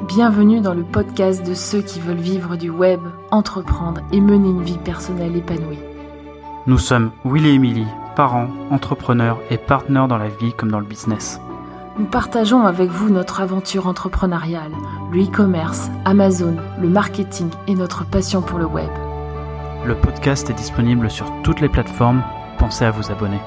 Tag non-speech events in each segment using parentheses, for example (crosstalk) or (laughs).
Bienvenue dans le podcast de ceux qui veulent vivre du web, entreprendre et mener une vie personnelle épanouie. Nous sommes Will et Emily, parents, entrepreneurs et partenaires dans la vie comme dans le business. Nous partageons avec vous notre aventure entrepreneuriale, le e-commerce, Amazon, le marketing et notre passion pour le web. Le podcast est disponible sur toutes les plateformes. Pensez à vous abonner.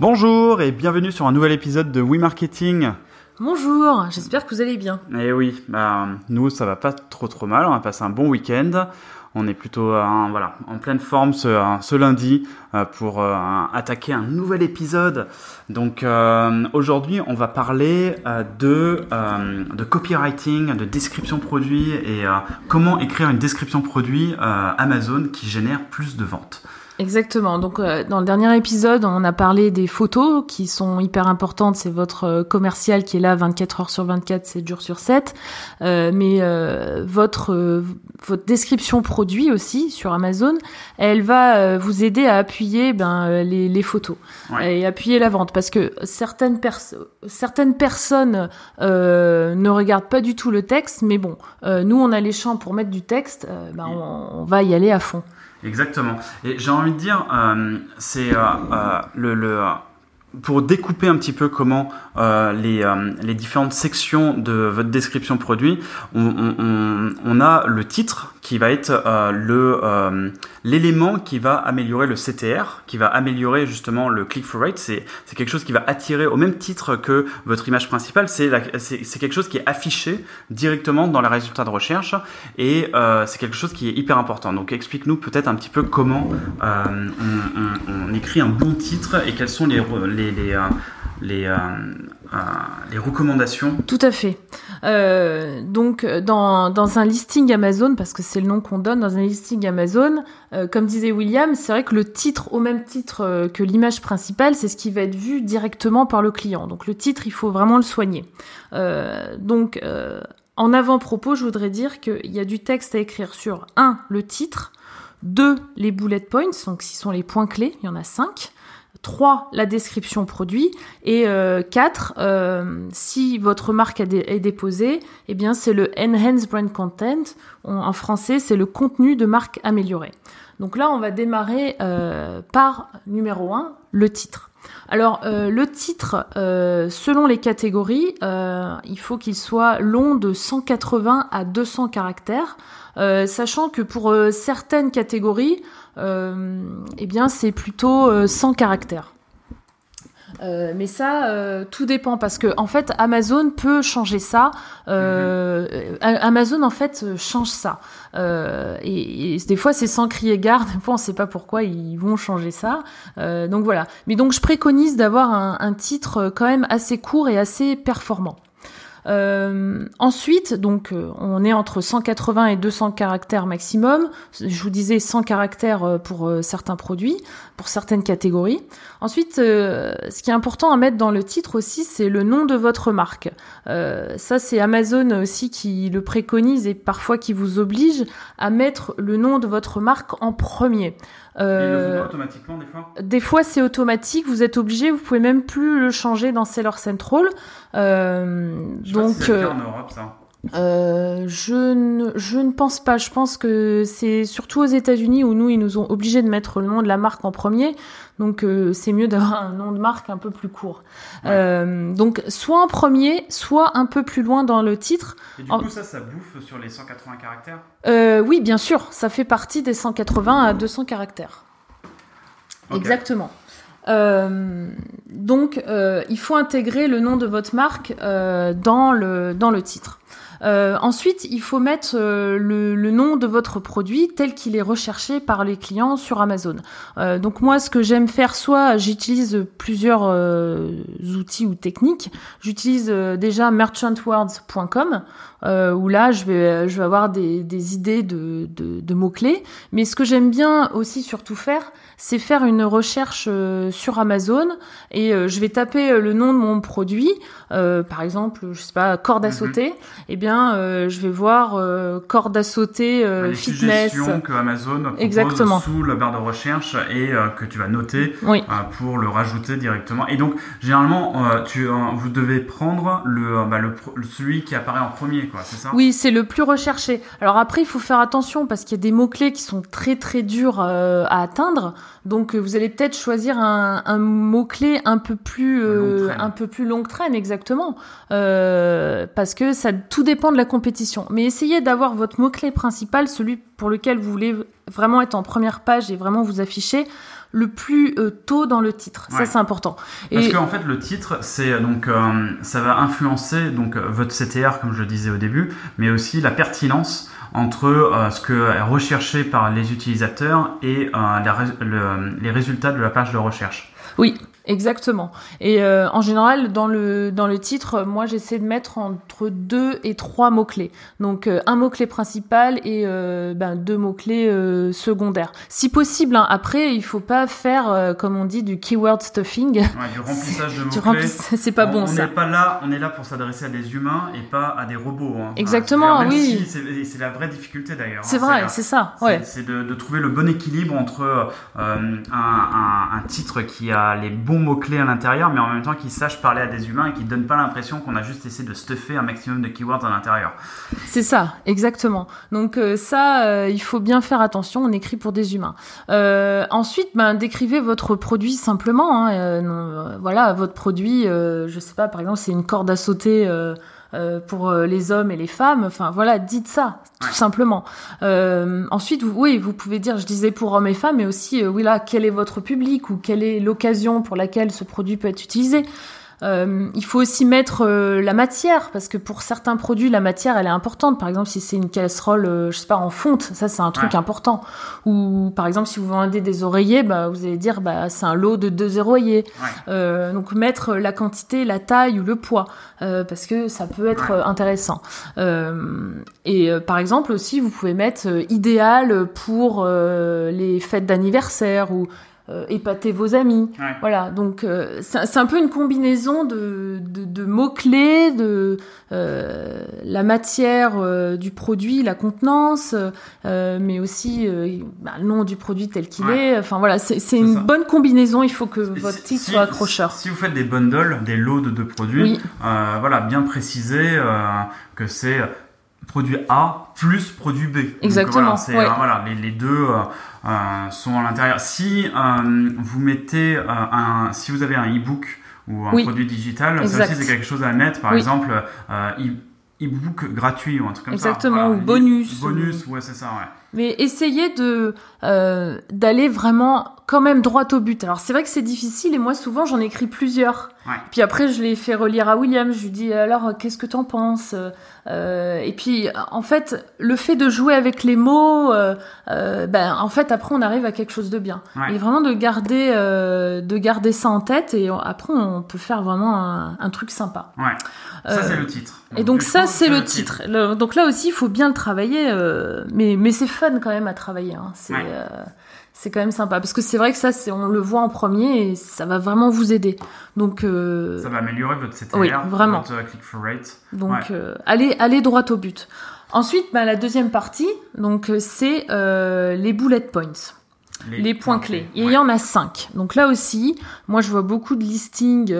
Bonjour et bienvenue sur un nouvel épisode de We Marketing. Bonjour, j'espère que vous allez bien. Eh oui, bah, nous ça va pas trop trop mal, on a passé un bon week-end. On est plutôt euh, voilà, en pleine forme ce, euh, ce lundi euh, pour euh, attaquer un nouvel épisode. Donc euh, aujourd'hui on va parler de, de copywriting, de description produit et comment écrire une description produit Amazon qui génère plus de ventes. Exactement. Donc euh, dans le dernier épisode, on a parlé des photos qui sont hyper importantes. C'est votre euh, commercial qui est là 24 heures sur 24, 7 jours sur 7. Euh, mais votre votre description produit aussi sur Amazon, elle va vous aider à appuyer ben les, les photos et appuyer la vente parce que certaines personnes certaines personnes ne regardent pas du tout le texte, mais bon, nous on a les champs pour mettre du texte, ben, on, on va y aller à fond. Exactement. Et j'ai envie de dire, euh, c'est euh, euh, le, pour découper un petit peu comment les, les, différentes sections de votre description produit, on a le titre qui va être euh, le euh, l'élément qui va améliorer le CTR, qui va améliorer justement le click-through rate. C'est quelque chose qui va attirer au même titre que votre image principale. C'est quelque chose qui est affiché directement dans les résultats de recherche et euh, c'est quelque chose qui est hyper important. Donc explique-nous peut-être un petit peu comment on, écrit un bon titre et quels sont les, les, les les recommandations Tout à fait. Euh, donc dans, un listing Amazon, parce que c'est le nom qu'on donne dans un listing Amazon, euh, comme disait William, c'est vrai que le titre, au même titre euh, que l'image principale, c'est ce qui va être vu directement par le client. Donc le titre, il faut vraiment le soigner. Donc en avant-propos, je voudrais dire qu'il y a du texte à écrire sur un le titre, deux les bullet points, donc ce sont les points clés, il y en a cinq. 3 la description produit et euh, 4 euh, si votre marque est déposée eh bien c'est le enhanced brand content. En français c'est le contenu de marque amélioré donc là on va démarrer euh, par numéro 1 le titre alors euh, le titre, euh, selon les catégories, euh, il faut qu'il soit long de 180 à 200 caractères, sachant que pour certaines catégories, eh bien c'est plutôt 100 caractères. Euh, mais ça, euh, tout dépend parce que en fait, Amazon peut changer ça. Euh, mm-hmm. Amazon en fait change ça. Et, et, des fois, c'est sans crier gare. (laughs) Des fois, on sait pas pourquoi ils vont changer ça. donc voilà. Mais donc, je préconise d'avoir un, un titre quand même assez court et assez performant. Euh, ensuite, donc, euh, on est entre 180 et 200 caractères maximum. Je vous disais 100 caractères euh, pour certains produits, pour certaines catégories. Ensuite, ce qui est important à mettre dans le titre aussi, c'est le nom de votre marque. ça, c'est Amazon aussi qui le préconise et parfois qui vous oblige à mettre le nom de votre marque en premier. Euh, automatiquement des fois? Des fois c'est automatique, vous êtes obligé, vous pouvez même plus le changer dans Seller Central. Euh, donc, si en Europe ça. Euh, je, ne, je ne pense pas. Je pense que c'est surtout aux États-Unis où nous, ils nous ont obligés de mettre le nom de la marque en premier. Donc, euh, c'est mieux d'avoir un nom de marque un peu plus court. Ouais. Euh, donc, soit en premier, soit un peu plus loin dans le titre. Et du coup, ça, ça bouffe sur les 180 caractères? Euh, Oui, bien sûr. Ça fait partie des 180 à 200 caractères. Okay. Exactement. Euh, donc, euh, il faut intégrer le nom de votre marque euh, dans le dans le titre. Euh, ensuite, il faut mettre euh, le, nom de votre produit tel qu'il est recherché par les clients sur Amazon. Euh, donc moi, ce que j'aime faire, soit j'utilise plusieurs outils ou techniques. J'utilise déjà merchantwords.com où là, je vais, avoir des, idées de, de, de mots-clés. Mais ce que j'aime bien aussi surtout faire, c'est faire une recherche euh, sur Amazon et euh, je vais taper euh, le nom de mon produit, par exemple, je sais pas, corde à mhm. sauter. Eh bien, je vais voir corde à sauter les fitness. que Amazon propose Exactement. sous la barre de recherche et que tu vas noter pour le rajouter directement. Et donc, généralement, tu, vous devez prendre le, bah, le, celui qui apparaît en premier, quoi. C'est ça? Oui, c'est le plus recherché. Alors après, il faut faire attention parce qu'il y a des mots clés qui sont très très durs à atteindre. Donc euh, vous allez peut-être choisir un, un mot clé un peu plus euh, un peu plus longue traîne exactement. Euh, parce que ça tout dépend de la compétition. Mais essayez d'avoir votre mot clé principal, celui pour lequel vous voulez vraiment être en première page et vraiment vous afficher le plus euh, tôt dans le titre. Ça, c'est important. Parce qu'en fait, le titre, c'est donc ça va influencer donc votre CTR, comme je le disais au début, mais aussi la pertinence entre euh, ce que est recherché par les utilisateurs et euh, les résultats de la page de recherche. Oui, Exactement. Et euh, en général, dans le dans le titre, moi j'essaie de mettre entre deux et trois mots clés. Donc euh, un mot clé principal et euh, ben, deux mots clés euh, secondaires. Si possible. Hein, après, il faut pas faire comme on dit du keyword stuffing. Ouais, du (laughs) remplissage de mots clés. (laughs) C'est pas bon on ça. On n'est pas là. On est là pour s'adresser à des humains et pas à des robots. Hein. Exactement. oui. Si c'est la vraie difficulté d'ailleurs. C'est hein. vrai. C'est ça. Ouais. C'est de, de, trouver le bon équilibre entre un, un, un titre qui a les bons mots-clés à l'intérieur, mais en même temps qu'ils sachent parler à des humains et qui ne donnent pas l'impression qu'on a juste essayé de stuffer un maximum de keywords à l'intérieur. C'est ça, exactement. Donc euh, ça, euh, il faut bien faire attention, on écrit pour des humains. Euh, ensuite, ben, décrivez votre produit simplement. Hein, voilà, votre produit, je sais pas, par exemple, c'est une corde à sauter euh, pour euh, les hommes et les femmes. Enfin voilà, dites ça tout simplement. Euh, ensuite, oui, vous pouvez dire, je disais pour hommes et femmes, mais aussi, oui là, quel est votre public ou quelle est l'occasion pour laquelle ce produit peut être utilisé? Euh, il faut aussi mettre euh, la matière parce que pour certains produits la matière elle est importante. Par exemple si c'est une casserole, euh, je sais pas en fonte, ça c'est un truc important. Ou par exemple si vous vendez des oreillers, bah vous allez dire bah c'est un lot de deux oreillers. donc mettre la quantité, la taille ou le poids parce que ça peut être intéressant. et par exemple aussi vous pouvez mettre idéal pour les fêtes d'anniversaire ou euh, épater vos amis. Voilà, donc euh, c'est un peu une combinaison de, de, de mots-clés, de euh, la matière du produit, la contenance, mais aussi bah, le nom du produit tel qu'il est. Enfin voilà, c'est une bonne combinaison, il faut que votre titre soit accrocheur. Si vous faites des bundles, des lots de, produits, voilà, bien préciser que c'est produit A plus produit B. Exactement. voilà, les, les deux euh, sont à l'intérieur. Si euh, vous mettez euh, un, si vous avez un e-book ou un produit digital, ça aussi c'est quelque chose à mettre. Par exemple, e-book gratuit ou un truc comme ça. Exactement, ou bonus. Bonus, ouais, c'est ça, ouais. Mais essayez de euh, d'aller vraiment quand même droit au but. Alors c'est vrai que c'est difficile et moi souvent j'en écris plusieurs. Ouais. Puis après je les fais relire à William. Je lui dis alors qu'est-ce que t'en penses? Euh, Et puis en fait le fait de jouer avec les mots, euh, ben en fait après on arrive à quelque chose de bien. Ouais. Et vraiment de garder de garder ça en tête et après on peut faire vraiment un, un truc sympa. Ouais. Ça c'est le titre. Donc, et donc ça c'est le titre. donc là aussi il faut bien le travailler, mais mais c'est quand même à travailler. Hein. C'est euh, c'est quand même sympa parce que c'est vrai que ça, c'est on le voit en premier et ça va vraiment vous aider. Donc euh, ça va améliorer votre CTR, oui, vraiment. votre rate. Donc euh, allez allez droit au but. Ensuite, bah, la deuxième partie, donc c'est les bullet points. Les, points, clés. Et il y en a cinq. Donc là aussi, moi je vois beaucoup de listings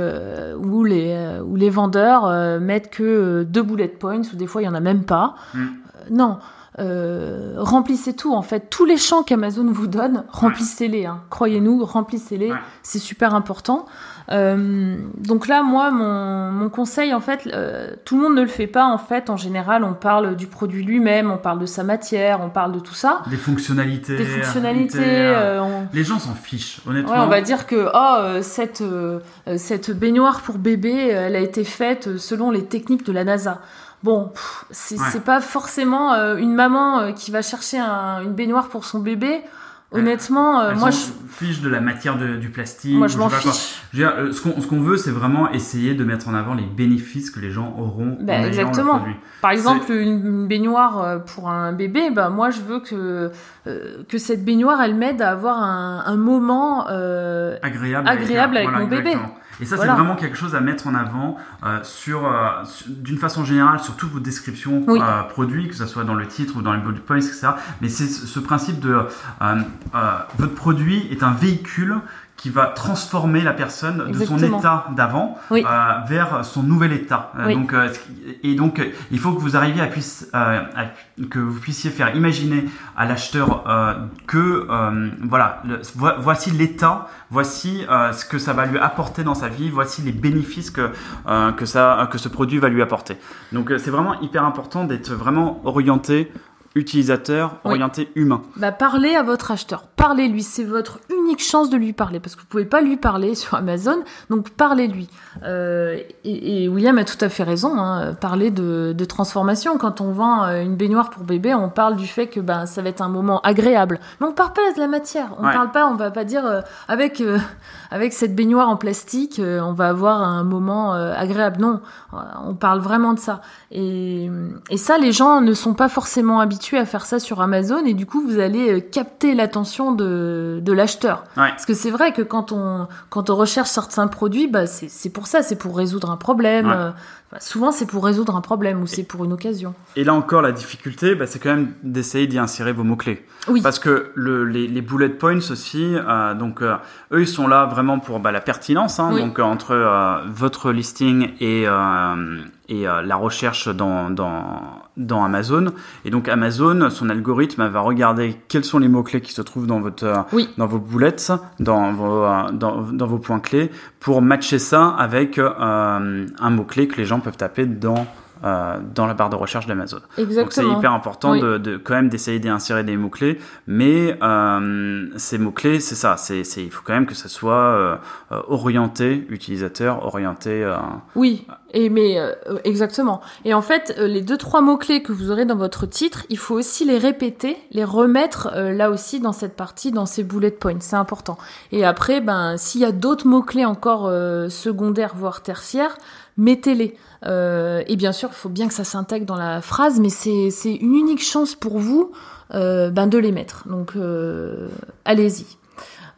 où les où les vendeurs mettent que deux bullet points ou des fois il y en a même pas. Hmm. non, euh, remplissez tout en fait. Tous les champs qu'Amazon vous donne remplissez-les hein. croyez-nous remplissez-les. C'est super important. Euh, donc là moi mon, mon conseil en fait euh, tout le monde ne le fait pas en fait. En général on parle du produit lui-même on parle de sa matière on parle de tout ça. Des fonctionnalités des fonctionnalités les gens s'en fichent honnêtement. Ouais, on va dire que oh cette cette baignoire pour bébé elle a été faite selon les techniques de la NASA Bon, c'est pas forcément euh, une maman euh, qui va chercher une baignoire pour son bébé. Honnêtement, euh, moi, je... fiche de la matière de, du plastique. Moi, je m'en fiche. Je veux dire, euh, ce qu'on ce qu'on veut, c'est vraiment essayer de mettre en avant les bénéfices que les gens auront Ben, en ayant exactement. le produit. Par exemple, une une baignoire euh, pour un bébé, bah moi je veux que euh, que cette baignoire elle m'aide à avoir un, un moment. euh, agréable, Agréable avec voilà, mon bébé. Et ça, Voilà. c'est vraiment quelque chose à mettre en avant euh, sur, euh, sur- d'une façon générale, sur toutes vos descriptions Oui. euh, produits, que ce soit dans le titre ou dans les bullet points, etc. Mais c'est ce ce principe de euh, euh, votre produit est un véhicule qui va transformer la personne de son état d'avant Oui. euh, vers son nouvel état. Euh, Oui. donc, euh, et donc, il faut que vous arriviez à, puisse, euh, à- que vous puissiez faire imaginer à l'acheteur que voilà, le- vo- voici l'état, voici ce que ça va lui apporter dans sa vie, voici les bénéfices que que ça que ce produit va lui apporter. Donc, c'est vraiment hyper important d'être vraiment orienté utilisateur, Oui. orienté humain. bah, parlez à votre acheteur, parlez-lui, c'est votre unique chance de lui parler parce que vous pouvez pas lui parler (laughs) sur Amazon, donc parlez-lui. Euh, et, et William a tout à fait raison, hein, parler de, de transformation. Quand on vend euh, une baignoire pour bébé, on parle du fait que ben ça va être un moment agréable, mais on parle pas de la matière, on Ouais. parle pas, on va pas dire euh, avec euh, (laughs) avec cette baignoire en plastique, on va avoir un moment agréable. Non, on parle vraiment de ça. Et, et ça, les gens ne sont pas forcément habitués à faire ça sur Amazon, et du coup, vous allez capter l'attention de, de l'acheteur. Ouais. Parce que c'est vrai que quand on quand on recherche certains produits, bah c'est pour ça, c'est pour résoudre un problème. Ouais. euh, enfin, souvent, c'est pour résoudre un problème ou c'est pour une occasion. Et là encore, la difficulté, bah, c'est quand même d'essayer d'y insérer vos mots-clés. Oui. Parce que le, les, les bullet points aussi, euh, donc euh, eux, ils sont là vraiment pour bah, la pertinence, hein, Oui. donc entre votre listing et, et euh, la recherche dans, dans, dans Amazon. Et donc Amazon, son algorithme va regarder quels sont les mots-clés qui se trouvent dans, votre, Oui. dans vos bullets, dans vos, euh, dans, dans vos points clés, pour matcher ça avec euh, un mot-clé que les gens peuvent taper dans, euh, dans la barre de recherche d'Amazon. Donc c'est hyper important Oui. de, de quand même d'essayer d'insérer des mots clés, mais euh, ces mots clés, c'est ça, c'est il faut quand même que ça soit euh, orienté utilisateur, orienté. Oui, et mais exactement. Et en fait, les deux trois mots clés que vous aurez dans votre titre, il faut aussi les répéter, les remettre là aussi dans cette partie, dans ces bullet points. C'est important. Et après, ben s'il y a d'autres mots clés encore secondaires voire tertiaires, mettez-les. Euh, et bien sûr, il faut bien que ça s'intègre dans la phrase, mais c'est une unique chance pour vous euh, ben de les mettre. Donc euh, allez-y.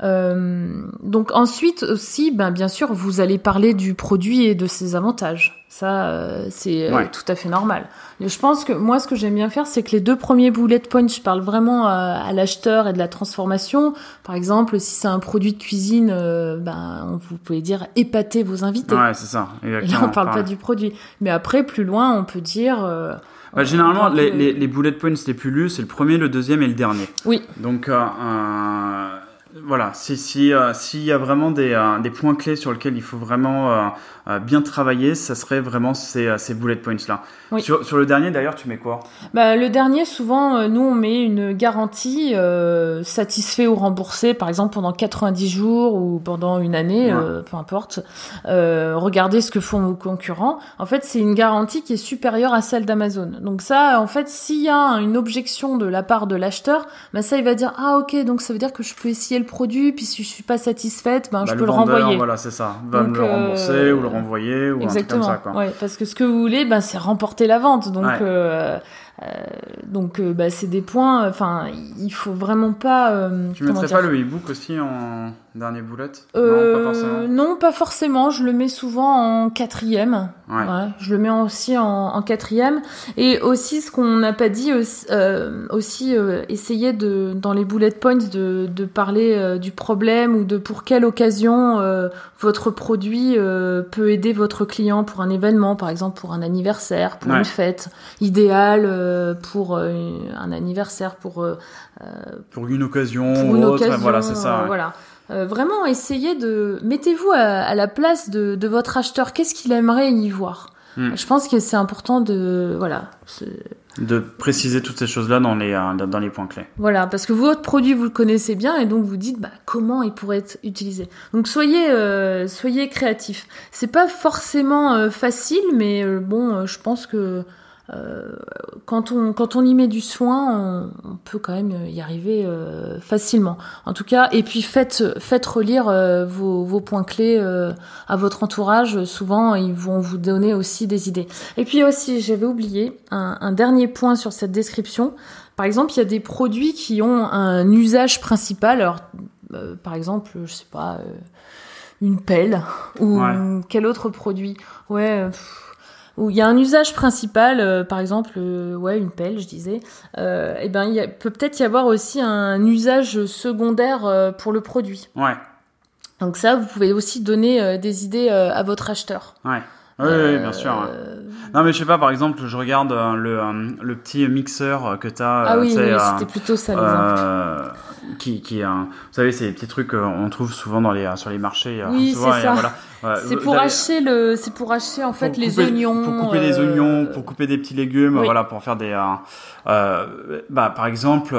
Euh, donc ensuite aussi, ben bien sûr, vous allez parler du produit et de ses avantages. Ça, euh, c'est euh, Ouais. tout à fait normal. Je pense que moi, ce que j'aime bien faire, c'est que les deux premiers bullet points, je parle vraiment à, à l'acheteur et de la transformation. Par exemple, si c'est un produit de cuisine, euh, ben vous pouvez dire épater vos invités. Ouais, c'est ça. Et là, on parle pas du produit. Mais après, plus loin, on peut dire. euh, Bah, généralement, les, les, les bullet points les plus lus, c'est le premier, le deuxième et le dernier. Oui, Donc, euh, voilà, si si euh, s'il y a vraiment des, euh, des points clés sur lesquels il faut vraiment euh, euh, bien travailler, ça serait vraiment ces, euh, ces bullet points là. Oui. Sur, sur le dernier, d'ailleurs, tu mets quoi? Bah, le dernier, souvent, nous, on met une garantie euh, satisfait ou remboursé, par exemple pendant 90 jours ou pendant une année, Ouais. euh, peu importe. Euh, regardez ce que font vos concurrents. En fait, c'est une garantie qui est supérieure à celle d'Amazon. Donc ça, en fait, s'il y a une objection de la part de l'acheteur, bah ça, il va dire ah ok, donc ça veut dire que je peux essayer le produit, puis si je suis pas satisfaite, ben Bah, je peux le, vendeur, renvoyer. Voilà, c'est ça. Va Donc, me le rembourser euh, ou le renvoyer ou Exactement. un truc comme ça. Quoi. Ouais, parce que ce que vous voulez, ben, c'est remporter la vente. Donc, Ouais. euh, donc, euh, bah, c'est des points. Enfin, il faut vraiment pas. euh, Tu mettrais pas le e-book aussi en dernier bullet? Euh, Non, pas forcément. non, pas forcément. Je le mets souvent en quatrième. Ouais. Ouais, je le mets aussi en, en quatrième. Et aussi, ce qu'on n'a pas dit, aussi, euh, aussi euh, essayer de, dans les bullet points de, de parler euh, du problème ou de pour quelle occasion euh, votre produit euh, peut aider votre client pour un événement, par exemple pour un anniversaire, pour Ouais. une fête, idéal euh, pour euh, un anniversaire, pour euh, Pour une occasion pour une autre, occasion. voilà, c'est ça. euh, ouais. Voilà. Euh, vraiment, essayez de mettez-vous à, à la place de, de votre acheteur. Qu'est-ce qu'il aimerait y voir? Hmm. Je pense que c'est important de voilà, De préciser toutes ces choses-là dans les, euh, dans les points clés. voilà, parce que votre produit vous le connaissez bien et donc vous dites bah, comment il pourrait être utilisé. Donc soyez euh, soyez créatifs. C'est pas forcément euh, facile, mais euh, bon, euh, je pense que euh, quand on quand on y met du soin, on, peut quand même y arriver euh, facilement. En tout cas, et puis faites faites relire euh, vos, vos points clés à votre entourage. Souvent, ils vont vous donner aussi des idées. Et puis aussi, j'avais oublié un, un, dernier point sur cette description. Par exemple, il y a des produits qui ont un usage principal. Alors, par exemple, je sais pas, une pelle ou quel autre produit. Ouais où il y a un usage principal, euh, par exemple, euh, ouais, une pelle, je disais, euh, et eh ben il peut peut-être y avoir aussi un usage secondaire euh, pour le produit. Ouais. Donc ça, vous pouvez aussi donner des idées à votre acheteur. Ouais. Oui, oui, bien sûr. Non, mais je sais pas, par exemple, je regarde le, le petit mixeur que tu as. Ah oui, oui c'était plutôt ça l'exemple. qui, qui, vous savez, c'est des petits trucs qu'on trouve souvent dans les, sur les marchés. Oui, c'est ça. Voilà c'est pour acheter le, c'est pour acheter en fait les oignons. Pour couper les oignons, pour couper des petits légumes, voilà, pour faire des. Euh, euh bah, par exemple,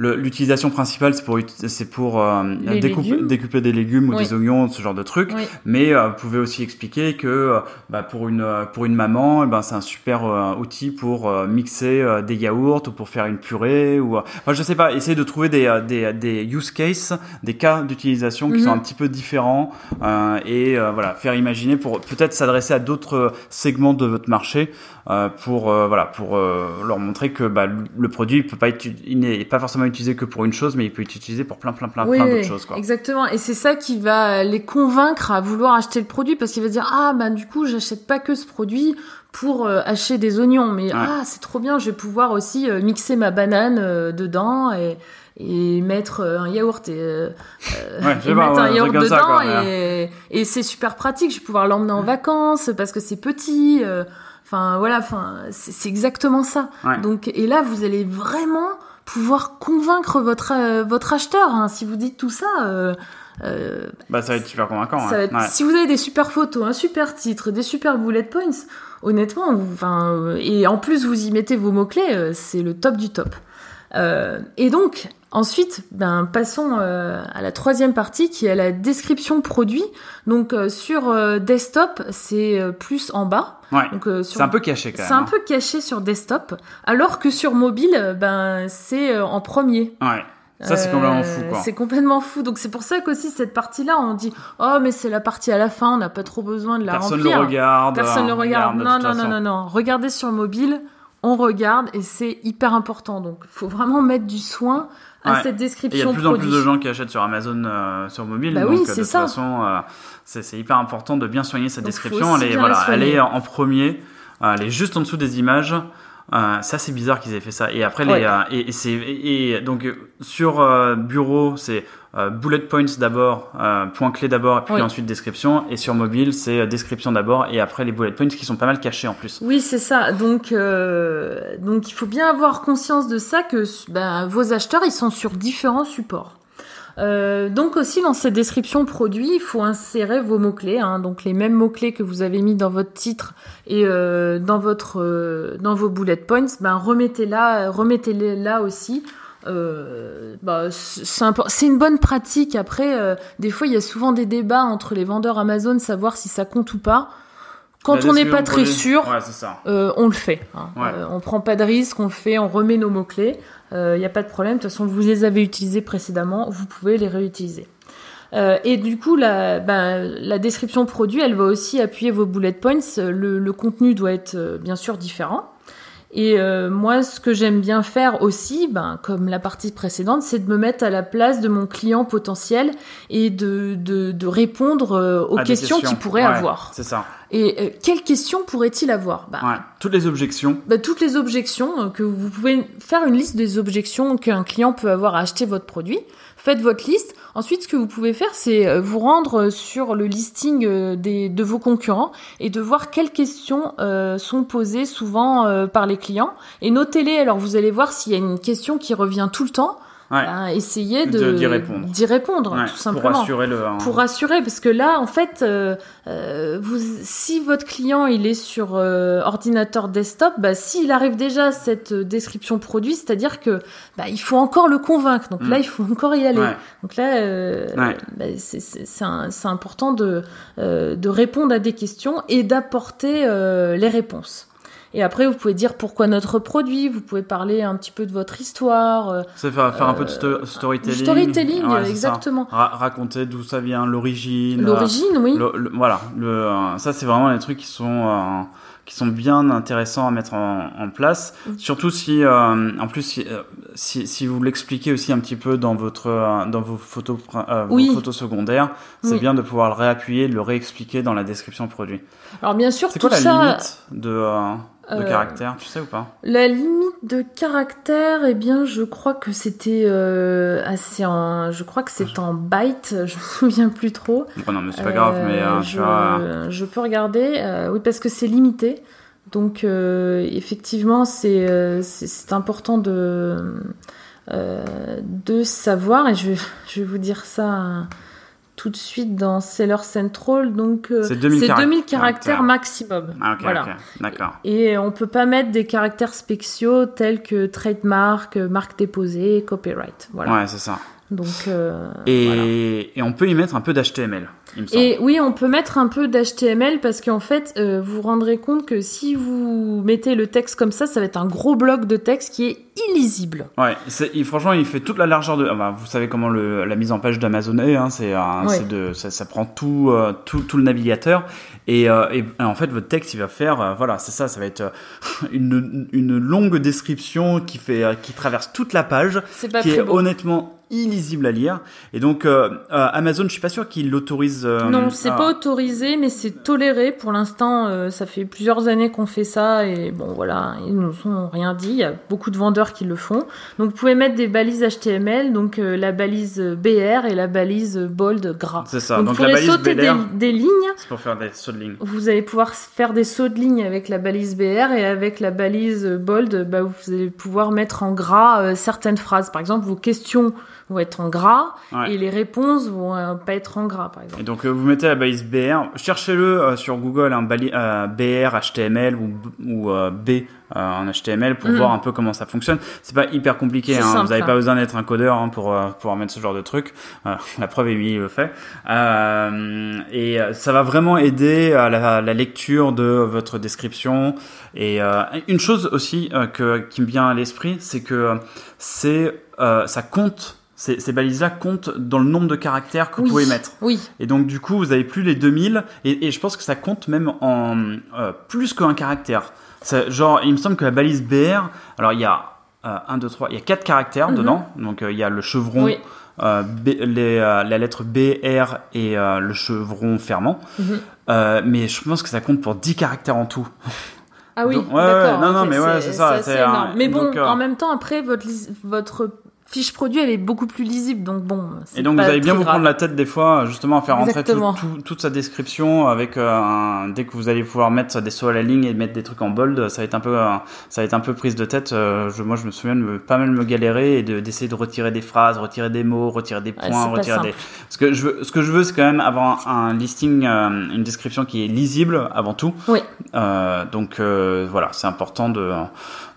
l'utilisation principale, c'est pour, c'est pour euh, découper, découper, des légumes ou des oignons, ce genre de trucs. Mais euh, vous pouvez aussi expliquer que euh, bah, pour une pour une maman, eh ben c'est un super outil pour mixer des yaourts ou pour faire une purée ou. Enfin, je sais pas. Essayer de trouver des des, des use cases, des cas d'utilisation qui sont mhm. un petit peu différents et voilà faire imaginer pour peut-être s'adresser à d'autres segments de votre marché pour voilà pour leur montrer que bah, le produit peut pas être il n'est pas forcément utilisé que pour une chose, mais il peut être utilisé pour plein, plein, plein, plein d'autres choses. Quoi. Exactement. Et c'est ça qui va les convaincre à vouloir acheter le produit parce qu'il va dire ah bah du coup j'achète pas que ce produit pour euh, acheter des oignons, mais ah c'est trop bien, je vais pouvoir aussi euh, mixer ma banane euh, dedans et et mettre un yaourt et, (laughs) et mettre un yaourt dedans et, et c'est super pratique. Je vais pouvoir l'emmener en vacances parce que c'est petit. Enfin voilà, enfin c'est exactement ça. Donc et là vous allez vraiment pouvoir convaincre votre euh, votre acheteur. Hein. Si vous dites tout ça. Euh, euh, bah ça va être super convaincant. Si vous avez des super photos, un super titre, des super bullet points, honnêtement, enfin et en plus vous y mettez vos mots clés, c'est le top du top. et donc Ensuite, ben, passons euh, à la troisième partie qui est la description produit. Donc euh, sur euh, desktop, c'est plus en bas. Ouais. c'est un peu caché quand même. C'est un hein. peu caché sur desktop, alors que sur mobile, ben c'est en premier. Ouais. Ça, c'est complètement fou, quoi. C'est complètement fou. Donc, c'est pour ça qu'aussi, cette partie-là, on dit, oh, mais c'est la partie à la fin, on n'a pas trop besoin de la Personne remplir. Personne le regarde. Personne le regarde. Non, non, non, non, non. Regardez sur mobile, on regarde et c'est hyper important. Donc, il faut vraiment mettre du soin à cette description. Il y a de plus en plus de gens qui achètent sur Amazon euh, sur mobile. Bah donc, oui, de toute ça. façon, euh, c'est hyper important de bien soigner cette description. Elle est, voilà, elle est en premier. Euh, elle est juste en dessous des images. Euh, ça c'est bizarre qu'ils aient fait ça. Et après les euh, et, et c'est et, donc sur euh, bureau c'est bullet points d'abord, point clé d'abord, puis ensuite description. Et sur mobile c'est description d'abord et après les bullet points qui sont pas mal cachés en plus. Oui c'est ça. Donc donc il faut bien avoir conscience de ça que ben, vos acheteurs ils sont sur différents supports. Euh, donc aussi dans cette description produit, il faut insérer vos mots-clés, hein, donc les mêmes mots-clés que vous avez mis dans votre titre et euh, dans votre euh, dans vos bullet points, ben remettez là, remettez-les là aussi. Bah, c'est une bonne pratique. Après, des fois, il y a souvent des débats entre les vendeurs Amazon, savoir si ça compte ou pas. Quand on n'est pas très sûr, on le fait. Hein. Euh, on prend pas de risque, on le fait, on remet nos mots-clés. Il euh, n'y a pas de problème. De toute façon, vous les avez utilisés précédemment, vous pouvez les réutiliser. Euh, et du coup, la, ben, la description produit, elle va aussi appuyer vos bullet points. Le, le contenu doit être euh, bien sûr différent. Et euh, moi, ce que j'aime bien faire aussi, ben, comme la partie précédente, c'est de me mettre à la place de mon client potentiel et de, de, de répondre aux questions, qu'il pourrait avoir. C'est ça. Et euh, quelles questions pourrait-il avoir? Bah, ouais. Toutes les objections. Bah, toutes les objections que vous pouvez faire une liste des objections qu'un client peut avoir à acheter votre produit. Faites votre liste. Ensuite, ce que vous pouvez faire, c'est euh, vous rendre sur le listing euh, des, de vos concurrents et de voir quelles questions euh, sont posées souvent par les clients et notez-les. Alors, vous allez voir s'il y a une question qui revient tout le temps ouais. ben, essayez de d'y répondre, d'y répondre tout simplement. pour assurer le pour assurer parce que là en fait euh, euh, vous si votre client il est sur euh, ordinateur desktop bah s'il arrive déjà à cette description produit c'est-à-dire que bah, il faut encore le convaincre. Donc là mm. il faut encore y aller. Donc là euh, bah, c'est c'est important de de répondre à des questions et d'apporter les réponses Et après, vous pouvez dire pourquoi notre produit. Vous pouvez parler un petit peu de votre histoire. euh, C'est faire, faire un peu de Euh, sto- storytelling. storytelling, Ouais, ça. exactement. Ra- raconter d'où ça vient, l'origine. L'origine, oui. Le- le- voilà, le, ça c'est vraiment les trucs qui sont euh, qui sont bien intéressants à mettre en, en place. Surtout si, euh, en plus, si, si, si vous l'expliquez aussi un petit peu dans votre dans vos photos vos photos secondaires, c'est Oui. bien de pouvoir le réappuyer, de le réexpliquer dans la description produit. Alors bien sûr, C'est tout quoi la ça, limite de euh, de euh, caractère, tu sais ou pas? La limite de caractère, eh bien, je crois que c'était euh, assez en, je crois que c'est en bytes, je me (laughs) souviens plus trop. Bon, Non, mais c'est pas grave, mais euh, je, vois, je peux regarder, oui, parce que c'est limité. Donc, euh, effectivement, c'est euh, important de euh, de savoir, et je vais, (laughs) je vais vous dire ça euh, tout de suite dans Seller Central. Donc, euh, C'est 2000 c'est 2000 caractères. maximum. Ah, voilà. d'accord. Et on peut pas mettre des caractères spéciaux tels que trademark, euh, marque déposée, copyright. Voilà. Ouais, c'est ça. Donc euh, Et, voilà. et on peut y mettre un peu d'HTML, il me semble. Et oui, on peut mettre un peu d'HTML parce qu'en fait, euh, vous vous rendrez compte que si vous mettez le texte comme ça, ça va être un gros bloc de texte qui est illisible. Ouais, franchement, il fait toute la largeur de. vous savez comment le, la mise en page d'Amazon est, hein, c'est, Ouais. ça, ça prend tout, euh, tout, tout le navigateur et, en fait votre texte il va faire, voilà, c'est ça, ça va être (laughs) une, une longue description qui fait, qui traverse toute la page, C'est pas qui très est beau. honnêtement illisible à lire. Et donc euh, euh, Amazon, je suis pas sûr qu'il l'autorise. euh, Non, c'est ah, pas autorisé, mais c'est toléré. Pour l'instant, ça fait plusieurs années qu'on fait ça et bon, voilà, ils nous ont rien dit. Il y a beaucoup de vendeurs qui le font. Donc, vous pouvez mettre des balises HTML, donc la balise BR et la balise bold gras. C'est ça. Donc, Donc, vous la balise sauter des, des lignes. c'est pour faire des sauts de ligne. Vous allez pouvoir faire des sauts de ligne avec la balise BR et avec la balise bold, bah, vous allez pouvoir mettre en gras certaines phrases. Par exemple, vos questions vont être en gras Ouais. et les réponses vont euh, pas être en gras, par exemple. Et donc euh, vous mettez la balise BR, cherchez-le euh, sur Google, un euh, BR HTML ou, ou B en HTML pour Mhm. voir un peu comment ça fonctionne. C'est pas hyper compliqué, hein, simple, vous n'avez hein. pas besoin d'être un codeur hein, pour pouvoir mettre ce genre de truc. (laughs) La preuve, Émilie le fait. Et ça va vraiment aider à la, la lecture de votre description. Et une chose aussi que, qui me vient à l'esprit, c'est que c'est ça compte. Ces, ces balises-là comptent dans le nombre de caractères que Oui. vous pouvez mettre. Oui, Et donc du coup, vous avez plus les 2000 et, et je pense que ça compte même en euh, plus qu'un caractère. Ça- genre, il me semble que la balise BR, alors il y a euh, 1, 2, 3, il y a 4 caractères Mhm. dedans. Donc euh, il y a le chevron, oui. euh, B- les, euh, la lettre BR et le chevron fermant. Mhm. Mais je pense que ça compte pour 10 caractères en tout. Ah oui, ouais, d'accord. ouais, non, non, mais ouais, c'est ça, c'est un-. Mais bon, donc, en même temps, après, votre, votre fiche produit, elle est beaucoup plus lisible, donc bon. Et donc pas vous allez bien vous prendre la tête des fois, justement, à faire rentrer tout- toute sa description avec euh, un- dès que vous allez pouvoir mettre des sauts à la ligne et mettre des trucs en bold, ça va être un peu, euh, ça va être un peu prise de tête. Euh, je, moi, je me souviens de me- pas mal me galérer et de- d'essayer de retirer des phrases, retirer des mots, retirer des points, retirer des. Ce que je veux, ce que je veux, c'est quand même avoir un, un listing, euh, une description qui est lisible avant tout. Oui. Euh, donc euh, voilà, c'est important de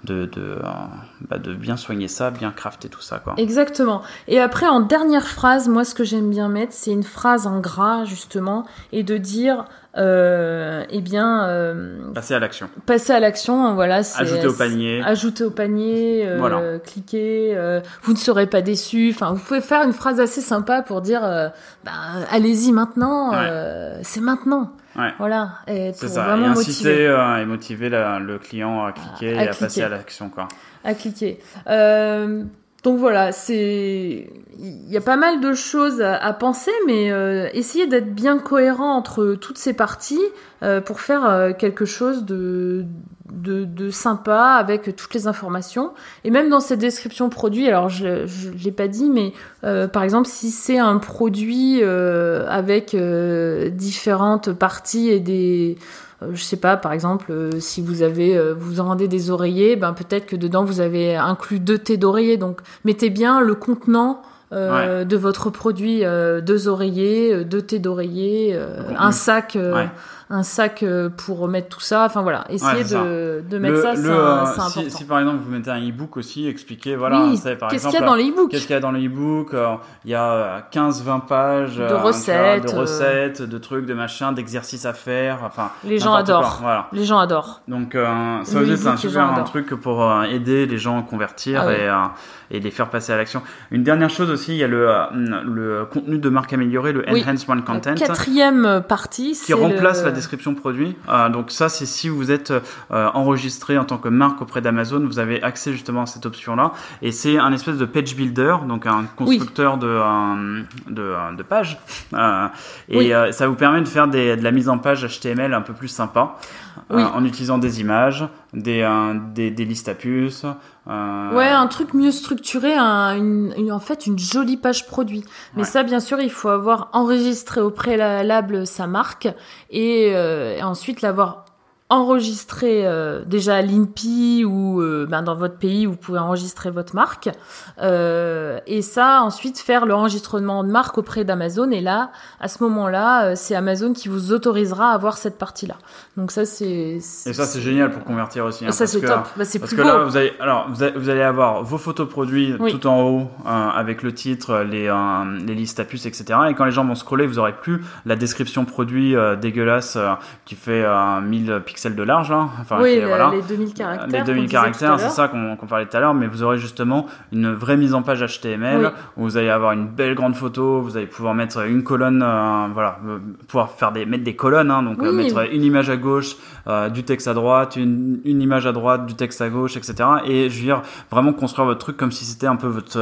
de de, bah, de bien soigner ça, bien crafter tout ça, quoi. Exactement. Et après, en dernière phrase, moi, ce que j'aime bien mettre, c'est une phrase en gras, justement, et de dire, euh, eh bien, euh, Passer à l'action. passer à l'action, voilà. c'est- Ajouter au panier. Ajouter au panier, euh, Voilà. cliquer, euh, vous ne serez pas déçu. Enfin, vous pouvez faire une phrase assez sympa pour dire, euh, bah, allez-y maintenant, Ouais. c'est maintenant. Ouais. Voilà. Et C'est pour ça, et vraiment inciter motiver euh, et motiver la- le client à cliquer À- à et à passer à l'action. quoi. à cliquer. Euh, donc voilà, c'est il y a pas mal de choses à, penser, mais euh, essayez d'être bien cohérent entre toutes ces parties euh, pour faire euh, quelque chose de, de de sympa avec toutes les informations. Et même dans cette description produit, alors je je l'ai pas dit, mais euh, par exemple si c'est un produit euh, avec euh, différentes parties et des je sais pas, par exemple, si vous avez, vous vendez des oreillers, ben peut-être que dedans vous avez inclus deux thés d'oreiller. Donc mettez bien le contenant euh, de votre produit, euh, deux oreillers, deux thés d'oreiller, euh, un sac, Ouais. Un sac euh, pour mettre tout ça. Enfin voilà, essayer Ouais, de, de mettre Le- ça, c'est euh, c'est si, important. si par exemple vous mettez un e-book aussi, expliquez, voilà, oui, qu'est-ce qu'il y a dans les e-books Qu'est-ce qu'il y a dans le e-book euh, Il y a 15-20 pages De recettes, de euh. recettes, de trucs, de machins, d'exercices à faire. Enfin, Les gens adorent. Voilà. Les gens adorent. Donc euh, ça aussi c'est un super un truc pour euh, aider les gens à convertir Ah et, et les faire passer à l'action. Une dernière chose aussi, il y a le, le contenu de marque amélioré, le Oui. Enhanced One Content. La quatrième partie, qui c'est remplace le- la description produit. Euh, donc ça, c'est si vous êtes euh, enregistré en tant que marque auprès d'Amazon, vous avez accès justement à cette option-là. Et c'est un espèce de page builder, donc un constructeur de, euh, de, de pages. Euh, et Oui. ça vous permet de faire des, de la mise en page HTML un peu plus sympa, Oui. en utilisant des images, des, euh, des, des listes à puces. euh, Ouais, un truc mieux structuré, un- une, une- en fait une jolie page produit. Mais Ouais. ça, bien sûr, il faut avoir enregistré au préalable sa marque et, euh, et ensuite l'avoir enregistré euh, déjà à l'INPI ou euh, ben, dans votre pays où vous pouvez enregistrer votre marque. Euh, et ça, ensuite faire le enregistrement de marque auprès d'Amazon. Et là, à ce moment-là, c'est Amazon qui vous autorisera à avoir cette partie-là. Donc ça, c'est... Et ça, c'est génial pour convertir aussi. hein, Ça, c'est top. Bah, c'est Parce plus que beau. là, vous allez, alors, vous allez, vous allez avoir vos photos produits Oui. tout en haut, euh, avec le titre, les, les listes à puces, etc. Et quand les gens vont scroller, vous aurez plus la description produit dégueulasse qui fait euh, 1000 pixels de large. Là. Enfin, oui, les, voilà. les 2000 caractères. Les qu'on 2000 disait tout à caractères, c'est ça qu'on parlait tout à l'heure, mais vous aurez justement une vraie mise en page HTML Oui. où vous allez avoir une belle grande photo, vous allez pouvoir mettre une colonne, euh, voilà, euh, pouvoir faire des mettre des colonnes, hein, donc euh, mettre une image à gauche, euh, du texte à droite, une, une image à droite, du texte à gauche, etc. Et je veux dire vraiment construire votre truc comme si c'était un peu votre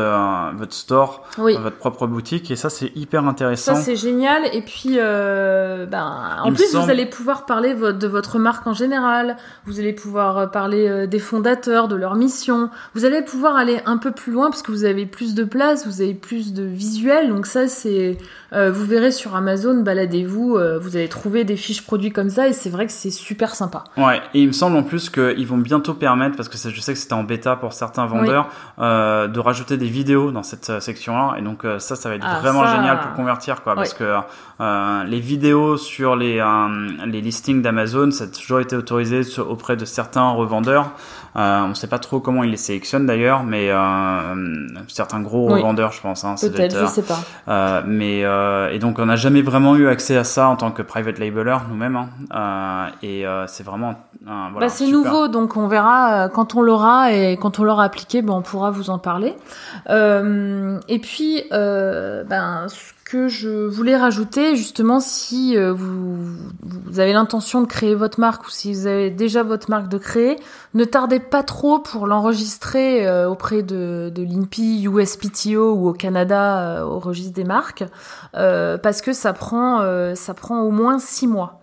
votre store, Oui. votre propre boutique, et ça c'est hyper intéressant. Ça c'est génial et puis ben, en Il plus semble- vous allez pouvoir parler de votre marque en général, vous allez pouvoir euh, parler euh, des fondateurs, de leur mission, vous allez pouvoir aller un peu plus loin parce que vous avez plus de place, vous avez plus de visuels. Donc ça c'est euh, vous verrez sur Amazon, baladez-vous, euh, vous allez trouver des fiches produits comme ça et c'est vrai que c'est super sympa. Ouais, et il me semble en plus qu'ils vont bientôt permettre, parce que ça, je sais que c'était en bêta pour certains vendeurs, euh, de rajouter des vidéos dans cette section-là. Et donc ça, ça va être Ah, vraiment ça- génial pour convertir, quoi, parce que les vidéos sur les les listings d'Amazon, ça a toujours été autorisé sur- auprès de certains revendeurs. Euh, on ne sait pas trop comment ils les sélectionnent d'ailleurs, mais euh, certains gros Oui. revendeurs, je pense. Hein, Peut-être, être, je sais pas. euh, mais et donc on n'a jamais vraiment eu accès à ça en tant que private labeler nous-mêmes. hein. Et c'est vraiment voilà, bah, c'est nouveau, donc on verra quand on l'aura et quand on l'aura appliqué, ben, on pourra vous en parler. Et puis, ben, que je voulais rajouter, justement, si euh, vous, vous avez l'intention de créer votre marque ou si vous avez déjà votre marque de créer, ne tardez pas trop pour l'enregistrer euh, auprès de, de l'INPI, USPTO ou au Canada euh, au registre des marques, euh, parce que ça prend, euh, ça prend au moins six mois.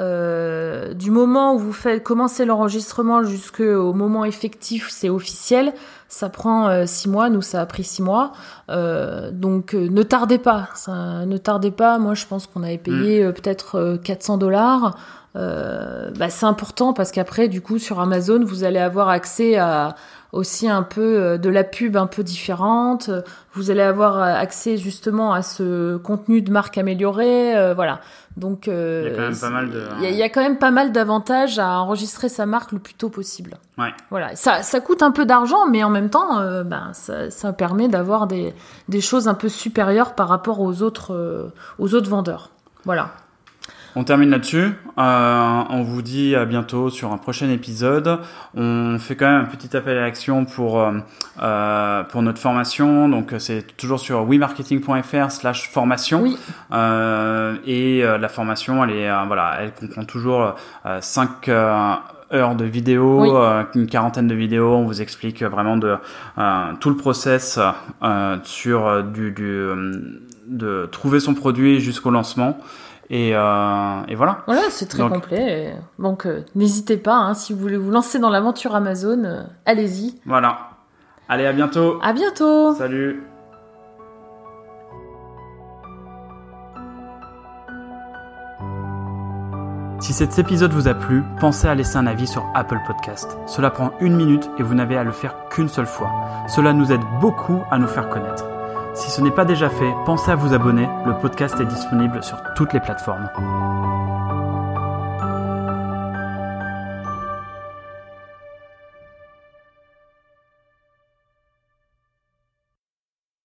Euh, du moment où vous faites commencer l'enregistrement jusqu'au moment effectif, c'est officiel. Ça prend euh, six mois. Nous, ça a pris six mois. Euh, donc, ne tardez pas. Ça, ne tardez pas. Moi, je pense qu'on avait payé euh, peut-être euh, 400 dollars. Euh, bah, c'est important parce qu'après, du coup, sur Amazon, vous allez avoir accès à aussi un peu euh, de la pub un peu différente. Vous allez avoir euh, accès justement à ce contenu de marque amélioré. euh, voilà. Donc, euh, Il y a quand même pas mal de- il y a- il y a quand même pas mal d'avantages à enregistrer sa marque le plus tôt possible. Ouais. Voilà, ça, ça coûte un peu d'argent, mais en même temps, euh, ben, ça, ça permet d'avoir des, des choses un peu supérieures par rapport aux autres, euh, aux autres vendeurs. Voilà. On termine là-dessus. Euh, on vous dit à bientôt sur un prochain épisode. On fait quand même un petit appel à l'action pour euh, euh, pour notre formation. Donc c'est toujours sur wemarketing.fr/slash formation. Oui. Euh, et euh, la formation, elle est voilà, elle comprend toujours 5 heures de vidéos, Oui. euh, une quarantaine de vidéos. On vous explique vraiment de euh, tout le process euh, sur du, du de trouver son produit jusqu'au lancement. Et, euh, et voilà. Voilà, c'est très Donc- complet. et- Donc, euh, n'hésitez pas, hein, si vous voulez vous lancer dans l'aventure Amazon, euh, allez-y. Voilà. Allez, à bientôt. À bientôt! Salut. Si cet épisode vous a plu, pensez à laisser un avis sur Apple Podcast. Cela prend une minute et vous n'avez à le faire qu'une seule fois. Cela nous aide beaucoup à nous faire connaître. Si ce n'est pas déjà fait, pensez à vous abonner. Le podcast est disponible sur toutes les plateformes.